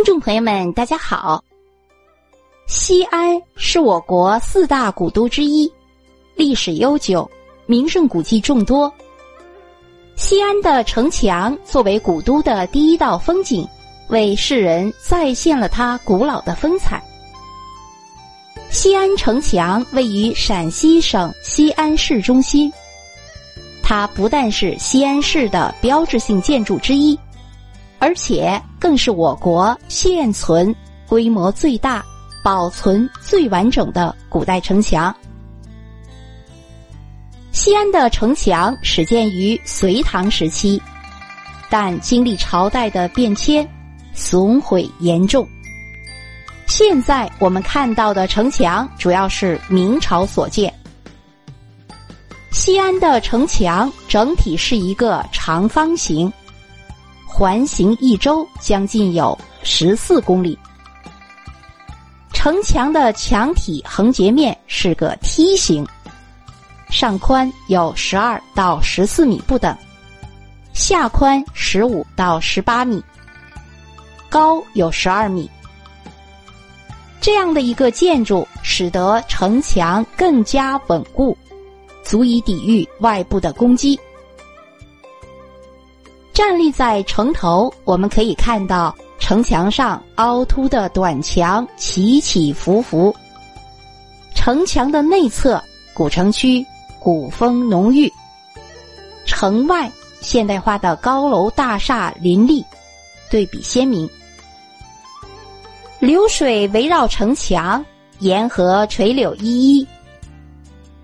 听众朋友们，大家好。西安是我国四大古都之一，历史悠久，名胜古迹众多。西安的城墙作为古都的第一道风景，为世人再现了它古老的风采。西安城墙位于陕西省西安市中心，它不但是西安市的标志性建筑之一。而且更是我国现存规模最大、保存最完整的古代城墙。西安的城墙始建于隋唐时期，但经历朝代的变迁，损毁严重。现在我们看到的城墙主要是明朝所建。西安的城墙整体是一个长方形。环形一周将近有十四公里，城墙的墙体横截面是个梯形，上宽有十二到十四米不等，下宽十五到十八米，高有十二米。这样的一个建筑，使得城墙更加稳固，足以抵御外部的攻击。站立在城头，我们可以看到城墙上凹凸的短墙起起伏伏。城墙的内侧，古城区古风浓郁；城外现代化的高楼大厦林立，对比鲜明。流水围绕城墙，沿河垂柳依依。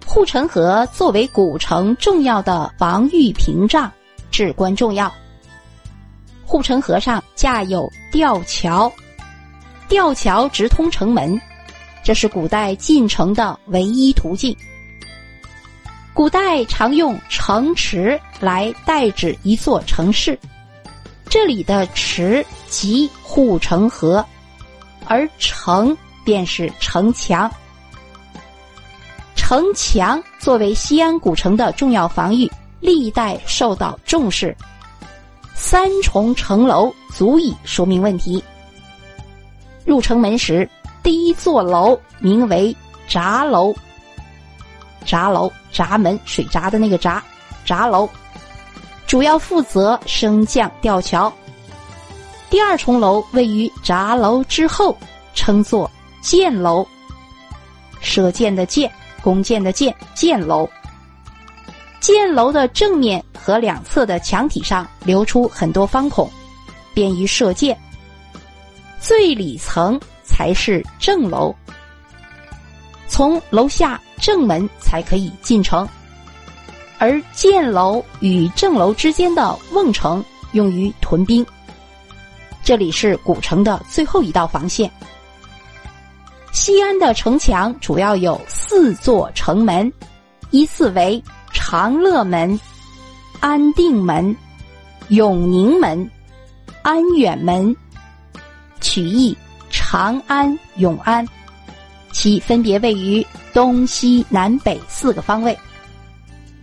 护城河作为古城重要的防御屏障，至关重要。护城河上架有吊桥，吊桥直通城门，这是古代进城的唯一途径。古代常用城池来代指一座城市，这里的池即护城河，而城便是城墙。城墙作为西安古城的重要防御，历代受到重视。三重城楼足以说明问题。入城门时，第一座楼名为闸楼。闸楼闸门水闸的那个闸，闸楼主要负责升降吊桥。第二重楼位于闸楼之后，称作箭楼。射箭的箭，弓箭的箭，箭楼。箭楼的正面和两侧的墙体上留出很多方孔，便于射箭。最里层才是正楼，从楼下正门才可以进城，而箭楼与正楼之间的瓮城用于屯兵。这里是古城的最后一道防线。西安的城墙主要有四座城门，依次为。长乐门、安定门、永宁门、安远门，取义长安、永安，其分别位于东西南北四个方位。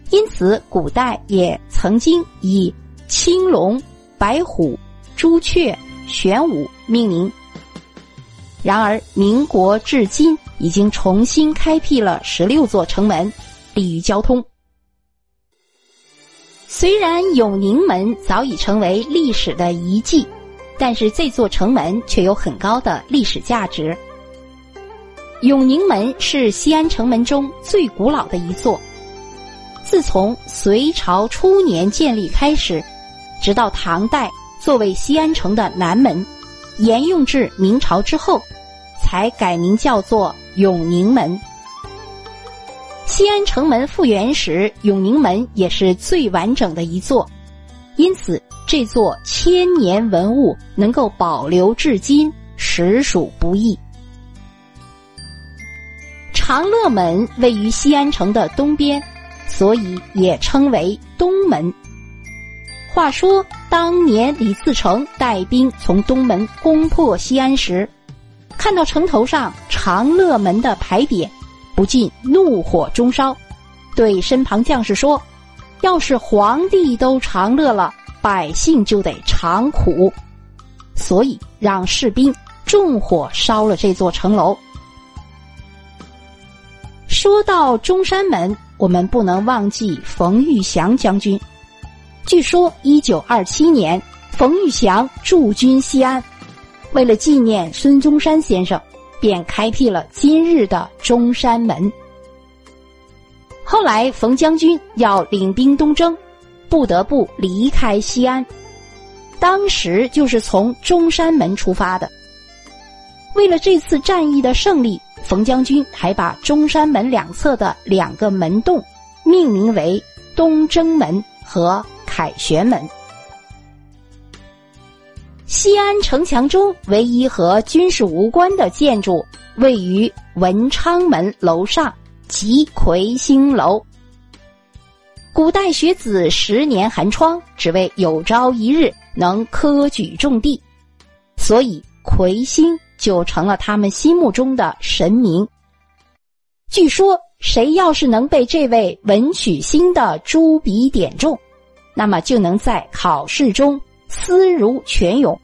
因此，古代也曾经以青龙、白虎、朱雀、玄武命名。然而，民国至今已经重新开辟了十六座城门，利于交通。虽然永宁门早已成为历史的遗迹，但是这座城门却有很高的历史价值。永宁门是西安城门中最古老的一座，自从隋朝初年建立开始，直到唐代作为西安城的南门，沿用至明朝之后，才改名叫做永宁门。西安城门复原时，永宁门也是最完整的一座，因此这座千年文物能够保留至今，实属不易。长乐门位于西安城的东边，所以也称为东门。话说当年李自成带兵从东门攻破西安时，看到城头上长乐门的牌匾。不禁怒火中烧，对身旁将士说：“要是皇帝都长乐了，百姓就得长苦。”所以让士兵纵火烧了这座城楼。说到中山门，我们不能忘记冯玉祥将军。据说，一九二七年，冯玉祥驻军西安，为了纪念孙中山先生，便开辟了今日的中山门。后来，冯将军要领兵东征，不得不离开西安。当时就是从中山门出发的。为了这次战役的胜利，冯将军还把中山门两侧的两个门洞命名为东征门和凯旋门。西安城墙中唯一和军事无关的建筑，位于文昌门楼上。即魁星楼。古代学子十年寒窗，只为有朝一日能科举中第，所以魁星就成了他们心目中的神明。据说，谁要是能被这位文曲星的朱笔点中，那么就能在考试中思如泉涌，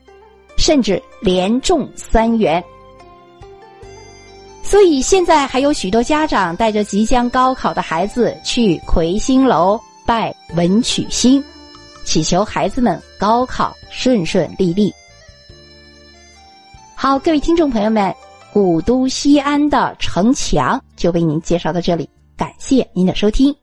甚至连中三元。所以现在还有许多家长带着即将高考的孩子去魁星楼拜文曲星，祈求孩子们高考顺顺利利。好，各位听众朋友们，古都西安的城墙就为您介绍到这里，感谢您的收听。